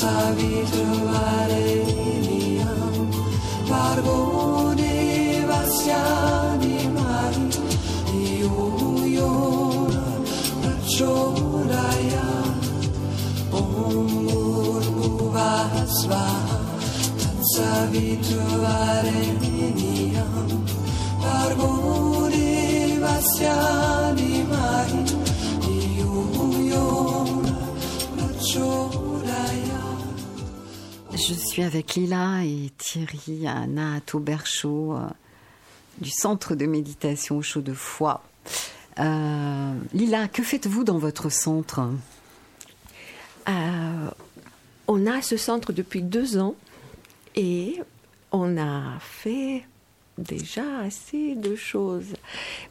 Speaker 4: sabitur valeriam vargone bastiani mari iuio prachodaya om urvasva sabitur valeriam vargone bastiani mari prachodaya
Speaker 2: Je suis avec Lila et Thierry à Nahato Berchaud euh, du centre de méditation au chaud de foie. Euh, Lila, que faites-vous dans votre centre?
Speaker 1: Euh, on a ce centre depuis deux ans et on a fait déjà assez de choses.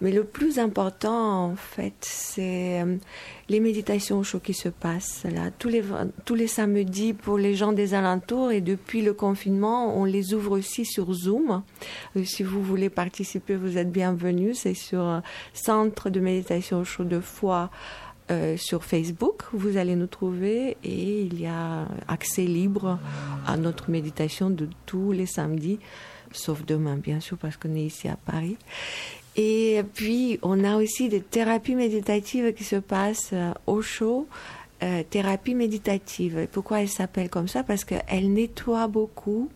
Speaker 1: Mais le plus important, en fait, c'est euh, les méditations au chaud qui se passent là tous les, tous les samedis pour les gens des alentours et depuis le confinement, on les ouvre aussi sur Zoom. Euh, Si vous voulez participer, vous êtes bienvenus. C'est sur euh, Centre de méditation au chaud de foi sur Facebook. Vous allez nous trouver et il y a accès libre à notre méditation de tous les samedis, sauf demain bien sûr parce qu'on est ici à Paris. Et puis on a aussi des thérapies méditatives qui se passent euh, au chaud. euh, thérapie méditative. Pourquoi elle s'appelle comme ça? Parce qu'elle nettoie beaucoup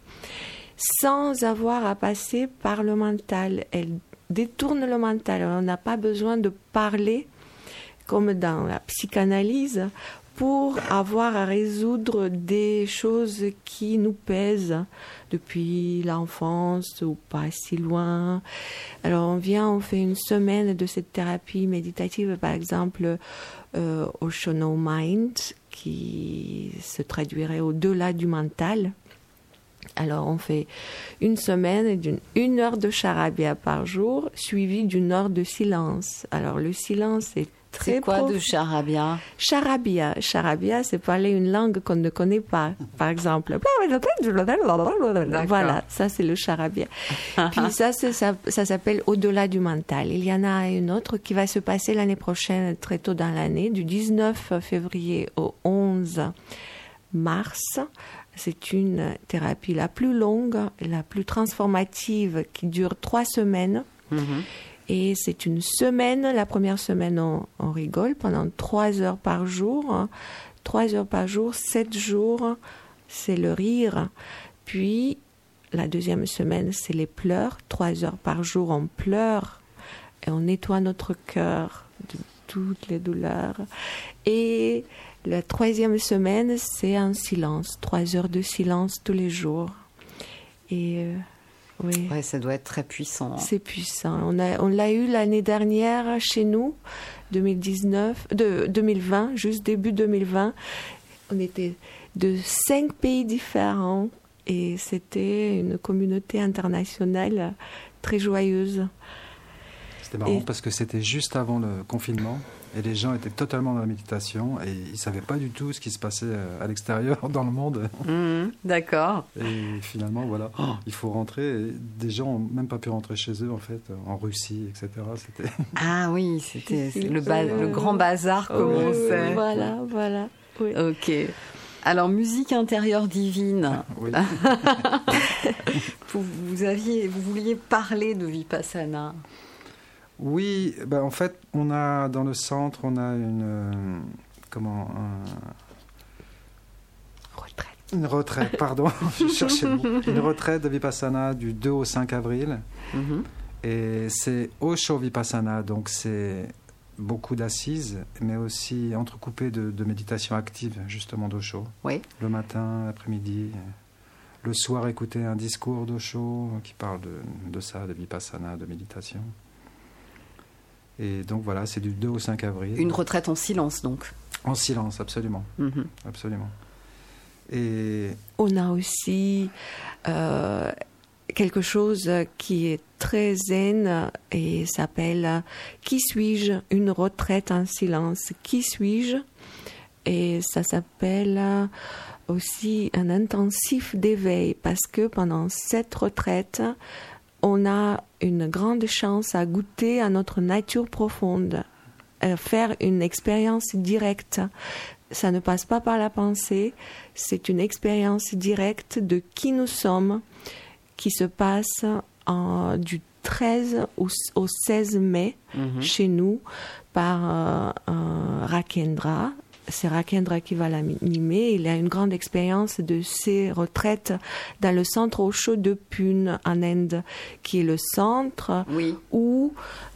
Speaker 1: sans avoir à passer par le mental. Elle détourne le mental. On n'a pas besoin de parler comme dans la psychanalyse, pour avoir à résoudre des choses qui nous pèsent depuis l'enfance ou pas si loin. Alors on vient, on fait une semaine de cette thérapie méditative, par exemple euh, Oshono Mind, qui se traduirait au-delà du mental. Alors on fait une semaine d'une une heure de charabia par jour, suivie d'une heure de silence. Alors le silence est très
Speaker 2: C'est quoi
Speaker 1: profond.
Speaker 2: de charabia?
Speaker 1: Charabia. Charabia, c'est parler une langue qu'on ne connaît pas. Par exemple. Voilà, ça c'est le charabia. Puis ça, ça, ça s'appelle Au-delà du mental. Il y en a une autre qui va se passer l'année prochaine, très tôt dans l'année, du 19 février au 11 mars. C'est une thérapie la plus longue, la plus transformative, qui dure trois semaines. Et c'est une semaine. La première semaine, on, rigole pendant trois heures par jour. hein. Trois heures par jour, sept jours, c'est le rire. Puis, la deuxième semaine, c'est les pleurs. Trois heures par jour, on pleure et on nettoie notre cœur de toutes les douleurs. Et la troisième semaine, c'est un silence. Trois heures de silence tous les jours. Et euh, oui.
Speaker 2: Ouais, ça doit être très puissant.
Speaker 1: C'est puissant. On a, on l'a eu l'année dernière chez nous, 2019, de 2020, juste début 2020. On était de cinq pays différents et c'était une communauté internationale très joyeuse.
Speaker 3: C'était marrant
Speaker 1: Et-
Speaker 3: parce que c'était juste avant le confinement et les gens étaient totalement dans la méditation et ils savaient pas du tout ce qui se passait euh, à l'extérieur dans le monde.
Speaker 2: Mhm, D'accord.
Speaker 3: Et finalement, voilà,
Speaker 2: Oh.
Speaker 3: il faut rentrer. Et des gens ont même pas pu rentrer chez eux en fait, en Russie, etc. C'était
Speaker 2: Ah oui, c'était le, ba- le grand bazar
Speaker 1: Oui,
Speaker 2: commençait.
Speaker 1: Voilà, voilà. Oui.
Speaker 2: Ok. Alors, musique intérieure divine.
Speaker 3: oui.
Speaker 2: Vous, vous aviez, vous vouliez parler de Vipassana.
Speaker 3: Oui, ben, en fait, on a dans le centre, on a une euh, comment un-
Speaker 1: Retraite.
Speaker 3: une retraite, pardon, je cherchais le mot. une retraite de Vipassana du 2 au 5 avril.
Speaker 2: Mhm.
Speaker 3: Et c'est Osho Vipassana, donc c'est beaucoup d'assises, mais aussi entrecoupé de, de méditation active, justement d'Osho.
Speaker 2: Oui.
Speaker 3: Le matin, l'après-midi. Le soir, écouter un discours d'Osho qui parle de, de ça, de Vipassana, de méditation. Et donc voilà, c'est du 2 au 5 avril.
Speaker 2: Une retraite en silence, donc.
Speaker 3: En silence, absolument.
Speaker 2: Mhm.
Speaker 3: absolument. Et
Speaker 1: On a aussi euh, quelque chose qui est très zen et s'appelle Qui suis-je? Une retraite en silence. Qui suis-je? Et ça s'appelle aussi un intensif d'éveil parce que pendant cette retraite, on a une grande chance à goûter à notre nature profonde, à faire une expérience directe. Ça ne passe pas par la pensée, c'est une expérience directe de qui nous sommes qui se passe en- du 13 au, au 16 mai
Speaker 2: Mhm.
Speaker 1: chez nous par euh, Rakendra. C'est Rakendra qui va l'animer. Il a une grande expérience de ces retraites dans le centre Osho de Pune en Inde, qui est le centre
Speaker 2: Oui.
Speaker 1: où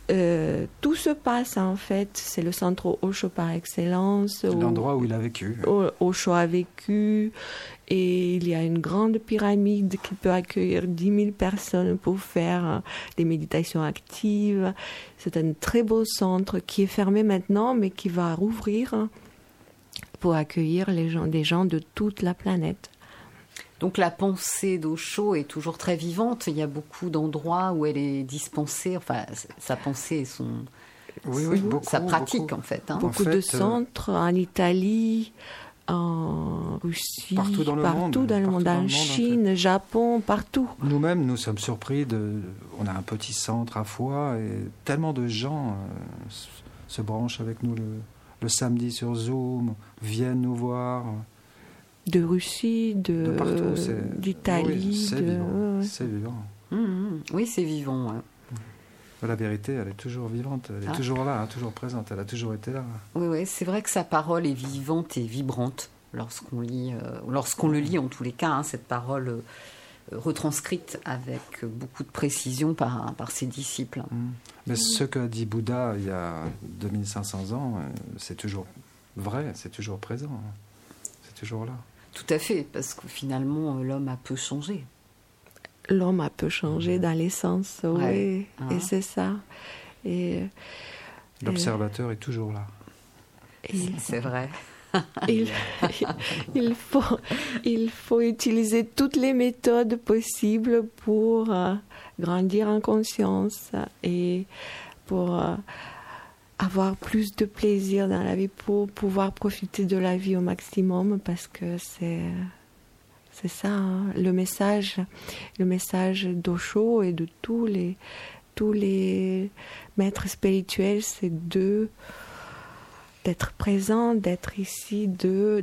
Speaker 1: euh, tout se passe en fait. C'est le centre Osho par excellence.
Speaker 3: c'est
Speaker 1: où-
Speaker 3: l'endroit où il a vécu.
Speaker 1: Osho a vécu et il y a une grande pyramide qui peut accueillir 10 000 personnes pour faire des méditations actives. C'est un très beau centre qui est fermé maintenant mais qui va rouvrir pour accueillir les gens, des gens de toute la planète.
Speaker 2: Donc la pensée d'Osho est toujours très vivante. Il y a beaucoup d'endroits où elle est dispensée. Enfin, sa pensée et son,
Speaker 3: Oui, oui, beaucoup.
Speaker 2: sa pratique
Speaker 3: beaucoup.
Speaker 2: en fait. hein.
Speaker 1: Beaucoup
Speaker 3: fait,
Speaker 1: de
Speaker 3: euh,
Speaker 1: centres en Italie, en Russie,
Speaker 3: Partout dans le
Speaker 1: partout
Speaker 3: monde,
Speaker 1: dans le
Speaker 3: partout
Speaker 1: monde,
Speaker 3: dans le
Speaker 1: en
Speaker 3: monde, en fait.
Speaker 1: Chine, Japon, partout.
Speaker 3: Nous-mêmes, nous sommes surpris de. On a un petit centre à Foix et tellement de gens euh, se branchent avec nous le, le samedi sur Zoom, viennent nous voir.
Speaker 1: De Russie, de,
Speaker 3: De partout. c'est-
Speaker 1: d'Italie.
Speaker 3: oui, c'est
Speaker 1: de-
Speaker 3: vivant. C'est.
Speaker 2: Mhm, mhm. Oui, c'est vivant. ouais.
Speaker 3: La vérité, elle est toujours vivante, elle est
Speaker 2: Ah.
Speaker 3: toujours là, hein, toujours présente, elle a toujours été là.
Speaker 2: Oui, oui, c'est vrai que sa parole est vivante et vibrante lorsqu'on lit, euh, lorsqu'on le lit en tous les cas. hein, cette parole euh, retranscrite avec beaucoup de précision par, par ses disciples.
Speaker 3: Mm. Mais ce qu'a dit Bouddha il y a 2500 ans, euh, c'est toujours vrai, c'est toujours présent, hein. c'est toujours là.
Speaker 2: Tout à fait, parce que finalement, l'homme a peu changé.
Speaker 1: L'homme a peu changé dans l'essence, oui,
Speaker 2: Ouais. Hein.
Speaker 1: et c'est ça. Et,
Speaker 3: L'observateur est toujours là.
Speaker 2: C'est vrai.
Speaker 1: il, il faut, il faut utiliser toutes les méthodes possibles pour euh, grandir en conscience et pour euh, avoir plus de plaisir dans la vie, pour pouvoir profiter de la vie au maximum, parce que c'est c'est ça hein, le message, le message d'Osho et de tous les tous les maîtres spirituels, c'est de d'être présent, d'être ici, de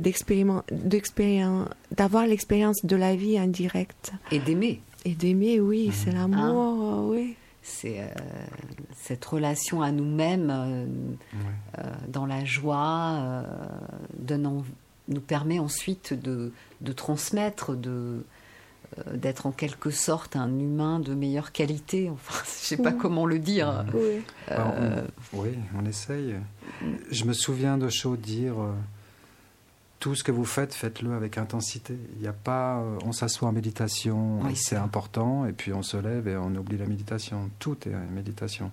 Speaker 1: d'avoir l'expérience de la vie en direct
Speaker 2: Et d'aimer.
Speaker 1: et d'aimer, oui, c'est l'amour, euh, oui.
Speaker 2: C'est euh, cette relation à nous-mêmes euh,
Speaker 3: Ouais.
Speaker 2: euh, dans la joie euh, nous permet ensuite de, de transmettre, de d'être en quelque sorte un humain de meilleure qualité. Enfin, je sais pas comment le dire.
Speaker 1: oui.
Speaker 3: Bah, on- oui, on essaye. Je me souviens de Shaw dire euh, tout ce que vous faites, faites-le avec intensité. Il n'y a pas, euh, on s'assoit en méditation,
Speaker 2: Oui,
Speaker 3: et
Speaker 2: c'est
Speaker 3: important, et puis on se lève et on oublie la méditation. Tout est une méditation.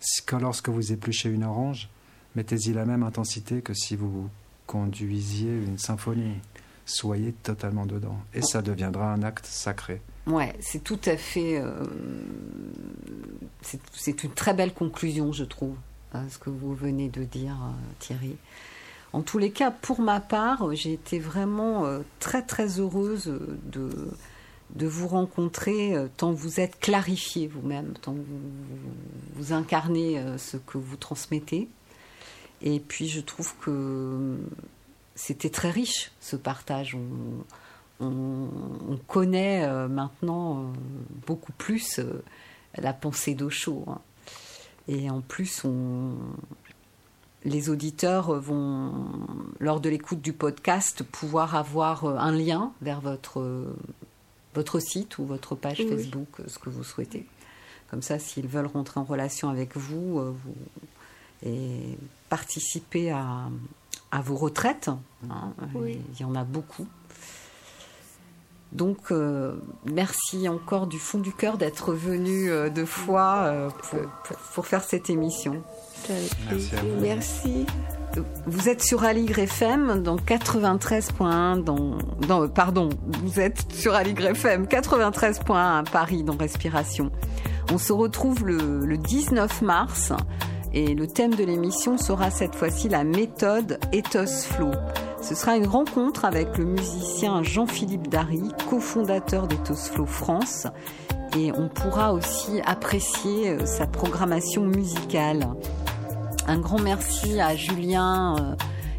Speaker 3: Si- Quand lorsque vous épluchez une orange, mettez-y la même intensité que si vous conduisiez une symphonie. Soyez totalement dedans, et ça deviendra un acte sacré.
Speaker 2: Ouais, c'est tout à fait. euh, c'est- c'est une très belle conclusion, je trouve, à ce que vous venez de dire, euh, Thierry. En tous les cas, pour ma part, j'ai été vraiment euh, très très heureuse de, de vous rencontrer, euh, tant vous êtes clarifié vous-même, tant vous, incarnez euh, ce que vous transmettez. Et puis je trouve que c'était très riche ce partage. On, on, on connaît euh, maintenant euh, beaucoup plus euh, la pensée d'Osho. hein. Et en plus, on, les auditeurs vont, lors de l'écoute du podcast, pouvoir avoir euh, un lien vers votre, euh, votre site ou votre page
Speaker 1: Oui.
Speaker 2: Facebook, euh, ce que vous souhaitez. Comme ça, s'ils veulent rentrer en relation avec vous, vous et participer à, à vos retraites, hein,
Speaker 1: Oui.
Speaker 2: il y en a beaucoup. Donc, euh, merci encore du fond du cœur d'être venu euh, deux fois euh, pour, pour- pour faire cette émission.
Speaker 3: Merci à vous.
Speaker 1: Merci.
Speaker 2: Vous êtes sur Aligre FM dans 93.1 dans, dans pardon, vous êtes sur Aligre FM 93.1 à Paris dans Respiration. On se retrouve le, le 19 mars et le thème de l'émission sera cette fois-ci la méthode Ethos Flow. Ce sera une rencontre avec le musicien Jean-Philippe Dary, cofondateur d'Ethos Flow France et on pourra aussi apprécier euh, sa programmation musicale. Un grand merci à Julien euh,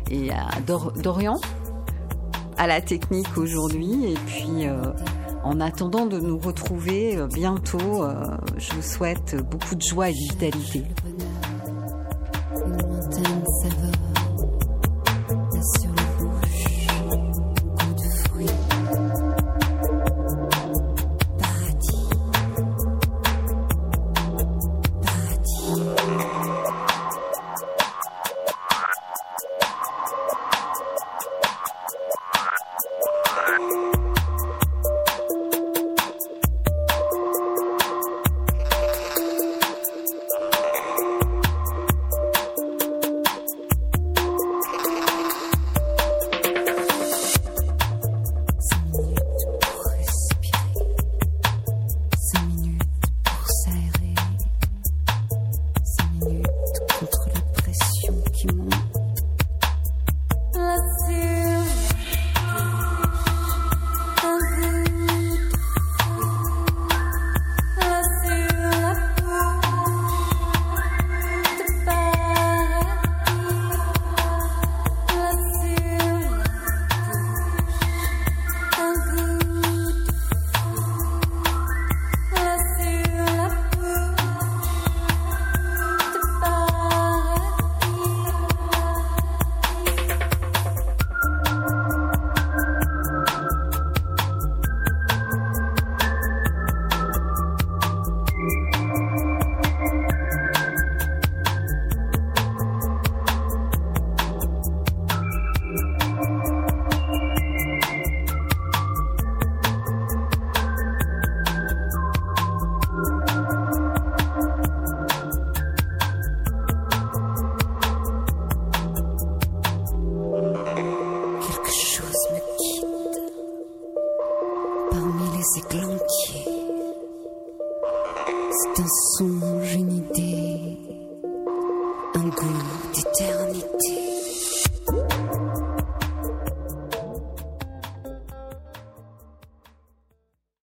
Speaker 2: et à Dor- Dorian à la technique aujourd'hui. Et puis, euh, en attendant de nous retrouver bientôt, je vous souhaite beaucoup de joie et de vitalité.